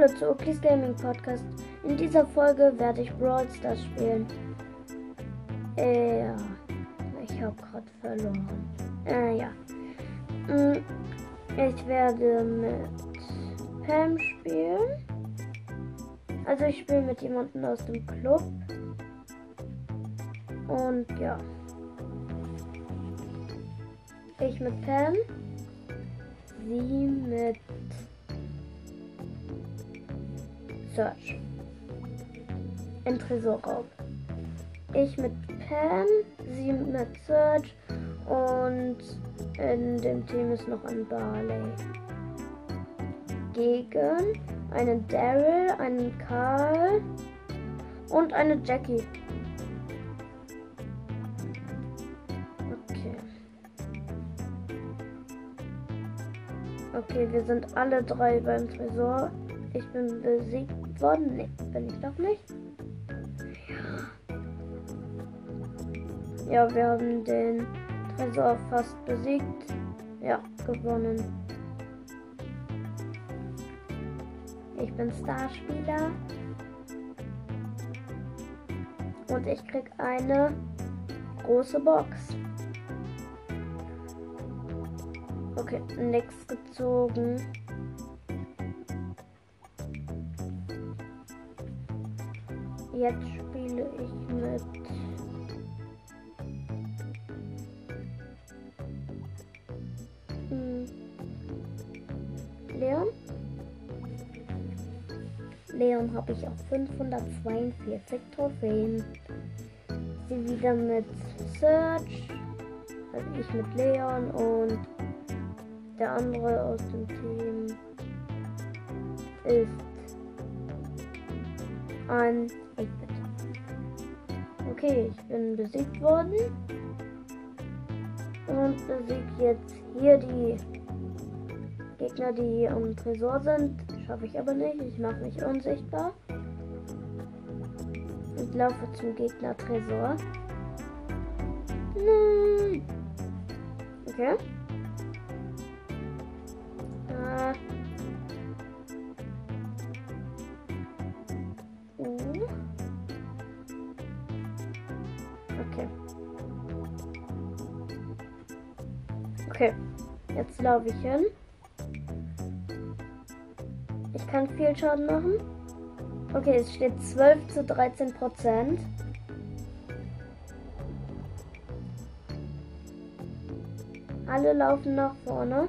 Hallo zu Okis Gaming Podcast. In dieser Folge werde ich Brawl Stars spielen. Äh, ja. Ich habe gerade verloren. Äh, ja. Mm, ich werde mit Pam spielen. Also ich spiele mit jemandem aus dem Club. Und ja. Ich mit Pam. Sie mit Search. Im Tresorraum. Ich mit Pam, sie mit Search und in dem Team ist noch ein Barley. Gegen einen Daryl, einen Karl und eine Jackie. Okay. Okay, wir sind alle drei beim Tresor. Ich bin besiegt worden. Nee, bin ich doch nicht. Ja. Wir haben den Tresor fast besiegt. Ja, gewonnen. Ich bin Starspieler. Und ich krieg eine große Box. Okay, nichts gezogen. Jetzt spiele ich mit hm. Leon. Leon habe ich auf 542 Trophäen. Sie wieder mit Search. Also ich mit Leon und der andere aus dem Team ist ein 8-Bit. Okay, ich bin besiegt worden. Und besiegt jetzt hier die Gegner, die am Tresor sind. Schaffe ich aber nicht. Ich mache mich unsichtbar. Und laufe zum Gegner Tresor. Okay. Ah. Okay. Jetzt laufe ich hin. Ich kann viel Schaden machen. Okay, es steht 12 zu 13 Prozent. Alle laufen nach vorne.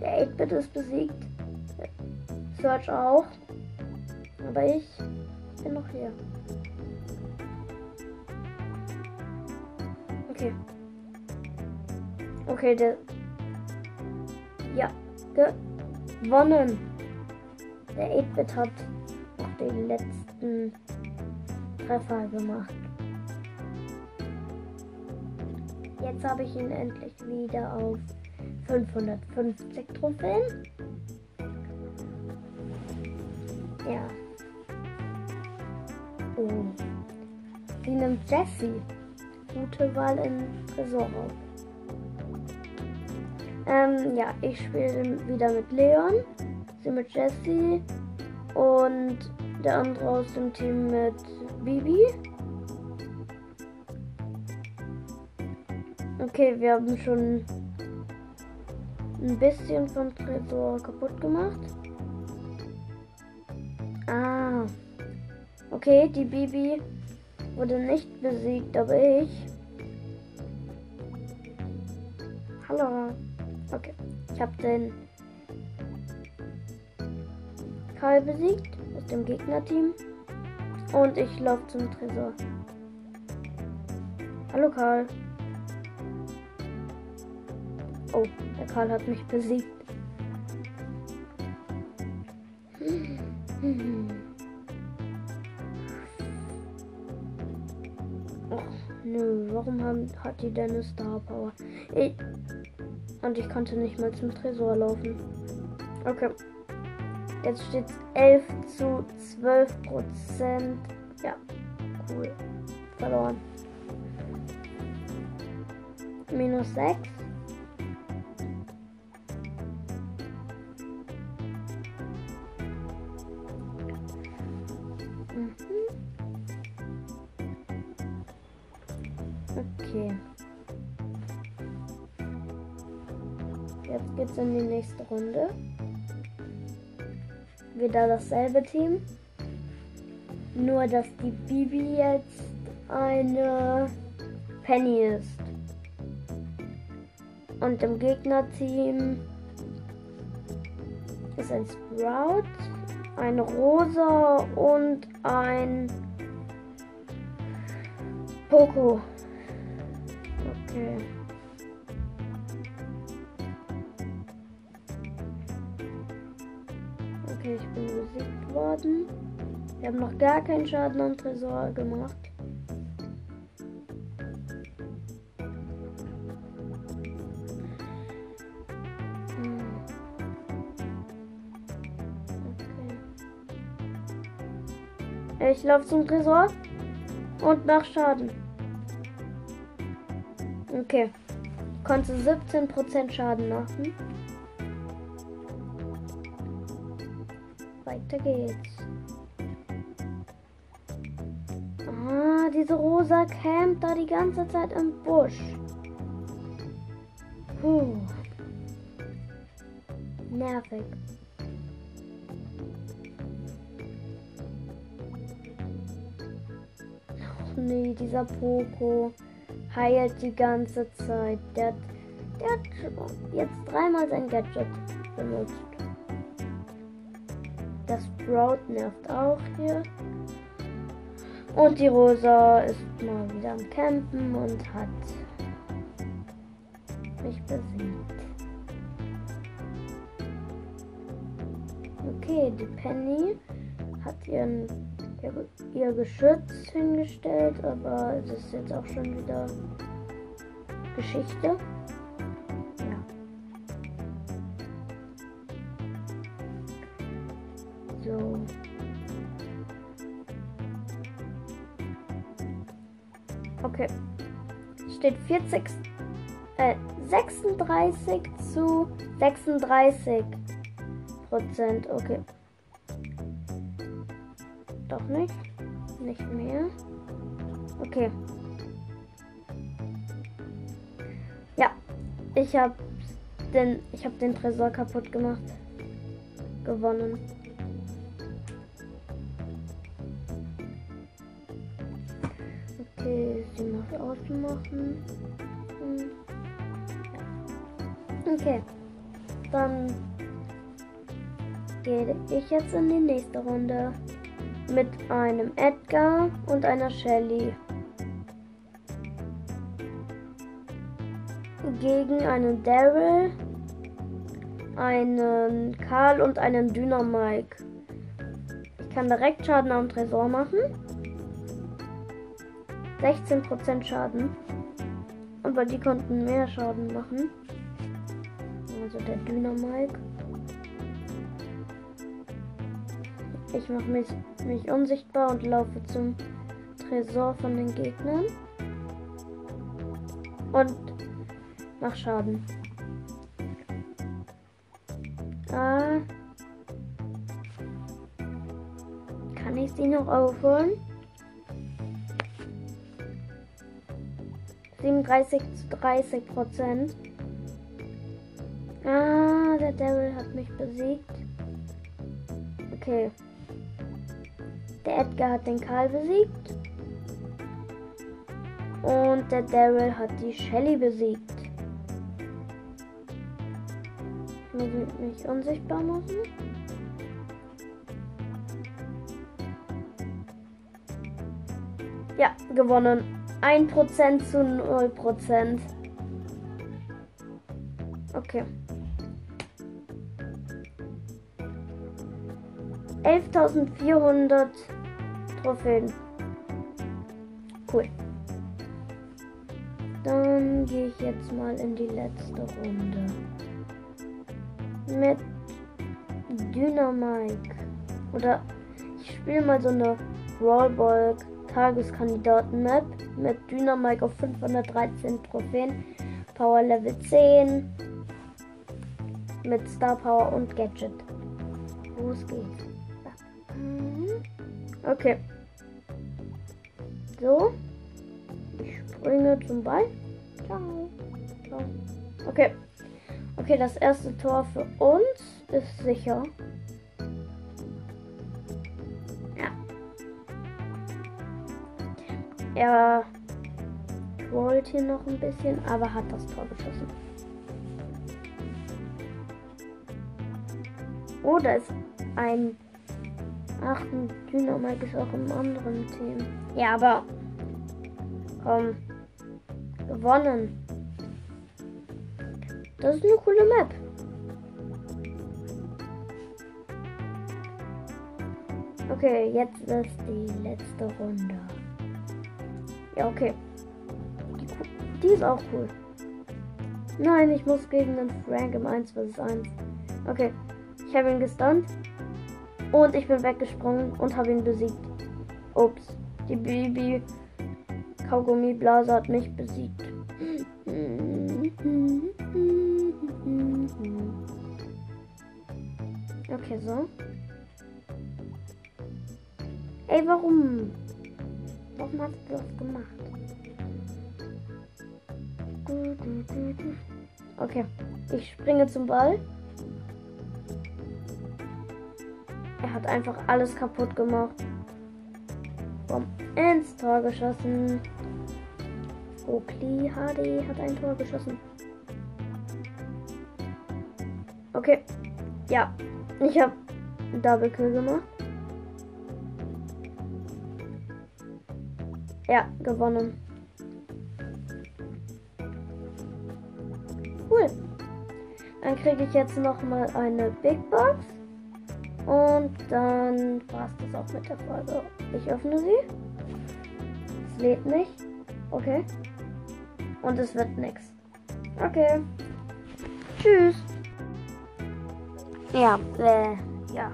Der 8-Bit ist besiegt. Search auch. Aber ich bin noch hier. Okay. Okay, der. Ja, gewonnen. Der 8-Bit hat noch den letzten Treffer gemacht. Jetzt habe ich ihn endlich wieder auf 550 Trophäen. Ja. Oh. Sie nimmt Jessie. Gute Wahl im Tresorraum. Ähm, ja, ich spiele wieder mit Leon, sie mit Jessie und der andere aus dem Team mit Bibi. Okay, wir haben schon ein bisschen vom Tresor kaputt gemacht. Ah. Okay, die Bibi wurde nicht besiegt, aber ich. Hallo. Okay, ich habe den Karl besiegt aus dem Gegnerteam und ich laufe zum Tresor. Hallo Karl. Oh, der Karl hat mich besiegt. Oh, nö, warum haben, hat die denn eine Star Power? Ich, und ich konnte nicht mal zum Tresor laufen. Okay. Jetzt steht es 11 zu 12 Prozent. Ja, cool. Verloren. Minus 6. Mhm. Okay. Jetzt geht's in die nächste Runde. Wieder dasselbe Team. Nur, dass die Bibi jetzt eine Penny ist. Und im Gegnerteam ist ein Sprout, ein Rosa und ein Poco. Okay. Okay, ich bin besiegt worden. Wir haben noch gar keinen Schaden am Tresor gemacht. Ich laufe zum Tresor und mach Schaden. Okay. Konnte 17% Schaden machen. Weiter geht's. Ah, diese Rosa campt da die ganze Zeit im Busch. Puh. Nervig. Ach nee, dieser Poco heilt die ganze Zeit. Der hat, der hat jetzt dreimal sein Gadget benutzt. Sprout nervt auch hier. Und die Rosa ist mal wieder am Campen und hat mich besiegt. Okay, die Penny hat ihren, ihr, ihr Geschütz hingestellt, aber es ist jetzt auch schon wieder Geschichte. Okay. Steht 40, äh, 36 zu 36 Prozent. Okay. Doch nicht. Nicht mehr. Okay. Ja. Ich habe den, ich habe den Tresor kaputt gemacht. Gewonnen. Okay, sie macht ausmachen. Hm. Okay. Dann gehe ich jetzt in die nächste Runde mit einem Edgar und einer Shelly. Gegen einen Daryl, einen Karl und einen Dynamike. Ich kann direkt Schaden am Tresor machen. 16% Schaden. Aber die konnten mehr Schaden machen. Also der Dynamike. Ich mache mich, mich unsichtbar und laufe zum Tresor von den Gegnern. Und mach Schaden. Ah. Kann ich sie noch aufholen? 37 zu 30 Prozent. Ah, der Devil hat mich besiegt. Okay. Der Edgar hat den Karl besiegt. Und der Daryl hat die Shelly besiegt. Ich muss mich unsichtbar machen. Ja, gewonnen. 1% zu 0%. Okay. 11.400 Trophäen. Cool. Dann gehe ich jetzt mal in die letzte Runde. Mit Dynamike. Oder ich spiele mal so eine Brawlball Tageskandidaten-Map mit Dynamike auf 513 Trophäen, Power Level 10, mit Star Power und Gadget. Los geht's. Okay. So. Ich springe zum Ball. Ciao. Ciao. Okay. Okay, das erste Tor für uns ist sicher. Er wollte hier noch ein bisschen, aber hat das Tor geschossen. Oh, da ist ein. Ach, ein Dynamik ist auch im anderen Team. Ja, aber. Komm. Gewonnen. Das ist eine coole Map. Okay, jetzt ist die letzte Runde. Ja, okay. Die, die ist auch cool. Nein, ich muss gegen den Frank im 1 vs 1. Okay, ich habe ihn gestunt. Und ich bin weggesprungen und habe ihn besiegt. Ups, die Baby Kaugummi Blase hat mich besiegt. Okay, so. Ey, warum? Warum hast du das gemacht? Okay, ich springe zum Ball. Er hat einfach alles kaputt gemacht. Bom, ins Tor geschossen. Oakley HD hat ein Tor geschossen. Okay. Ja. Ich habe Double Kill gemacht. Ja, gewonnen. Cool. Dann kriege ich jetzt noch mal eine Big Box. Und dann war es das auch mit der Folge. Ich öffne sie. Es lädt nicht. Okay. Und es wird nichts. Okay. Tschüss. Ja, äh, ja.